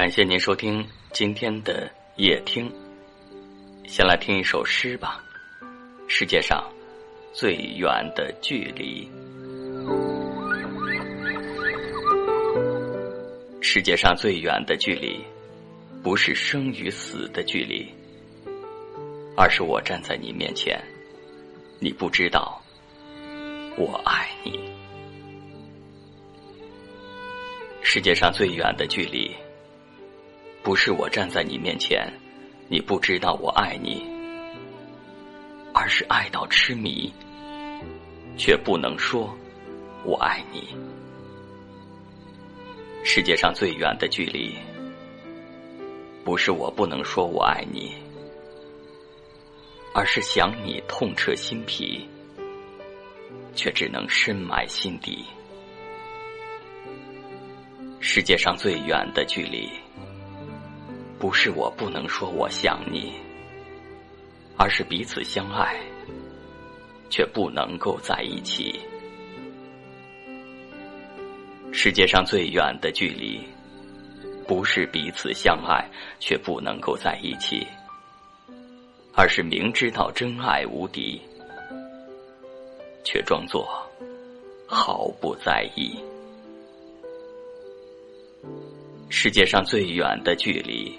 感谢您收听今天的夜听。先来听一首诗吧，《世界上最远的距离》。世界上最远的距离，不是生与死的距离，而是我站在你面前，你不知道我爱你。世界上最远的距离，不是我站在你面前，你不知道我爱你，而是爱到痴迷，却不能说我爱你。世界上最远的距离，不是我不能说我爱你，而是想你痛彻心脾，却只能深埋心底。世界上最远的距离，不是我不能说我想你，而是彼此相爱，却不能够在一起。世界上最远的距离，不是彼此相爱却不能够在一起，而是明知道真爱无敌，却装作毫不在意。世界上最远的距离，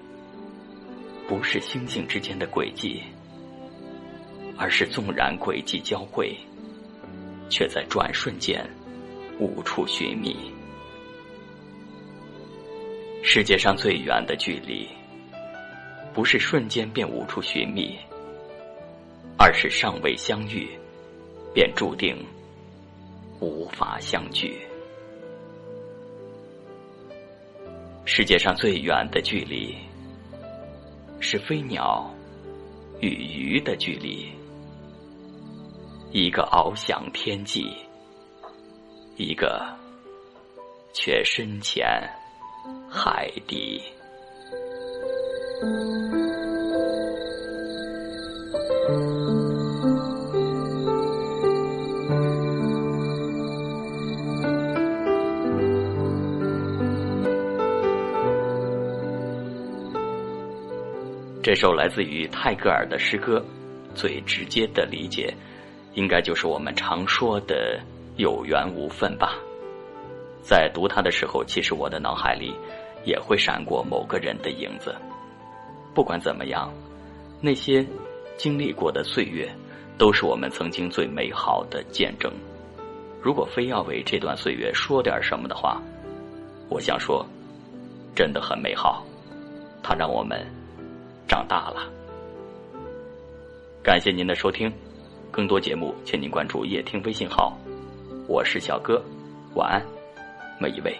不是星星之间的轨迹，而是纵然轨迹交汇，却在转瞬间无处寻觅。世界上最远的距离，不是瞬间便无处寻觅，而是尚未相遇，便注定无法相聚。世界上最远的距离，是飞鸟与鱼的距离。一个翱翔天际，一个却深潜海底。这首来自于泰戈尔的诗歌，最直接的理解，应该就是我们常说的“有缘无分”吧。在读它的时候，其实我的脑海里也会闪过某个人的影子。不管怎么样，那些经历过的岁月，都是我们曾经最美好的见证。如果非要为这段岁月说点什么的话，我想说，真的很美好。它让我们。长大了，感谢您的收听，更多节目请您关注夜听微信号，我是小哥，晚安，每一位。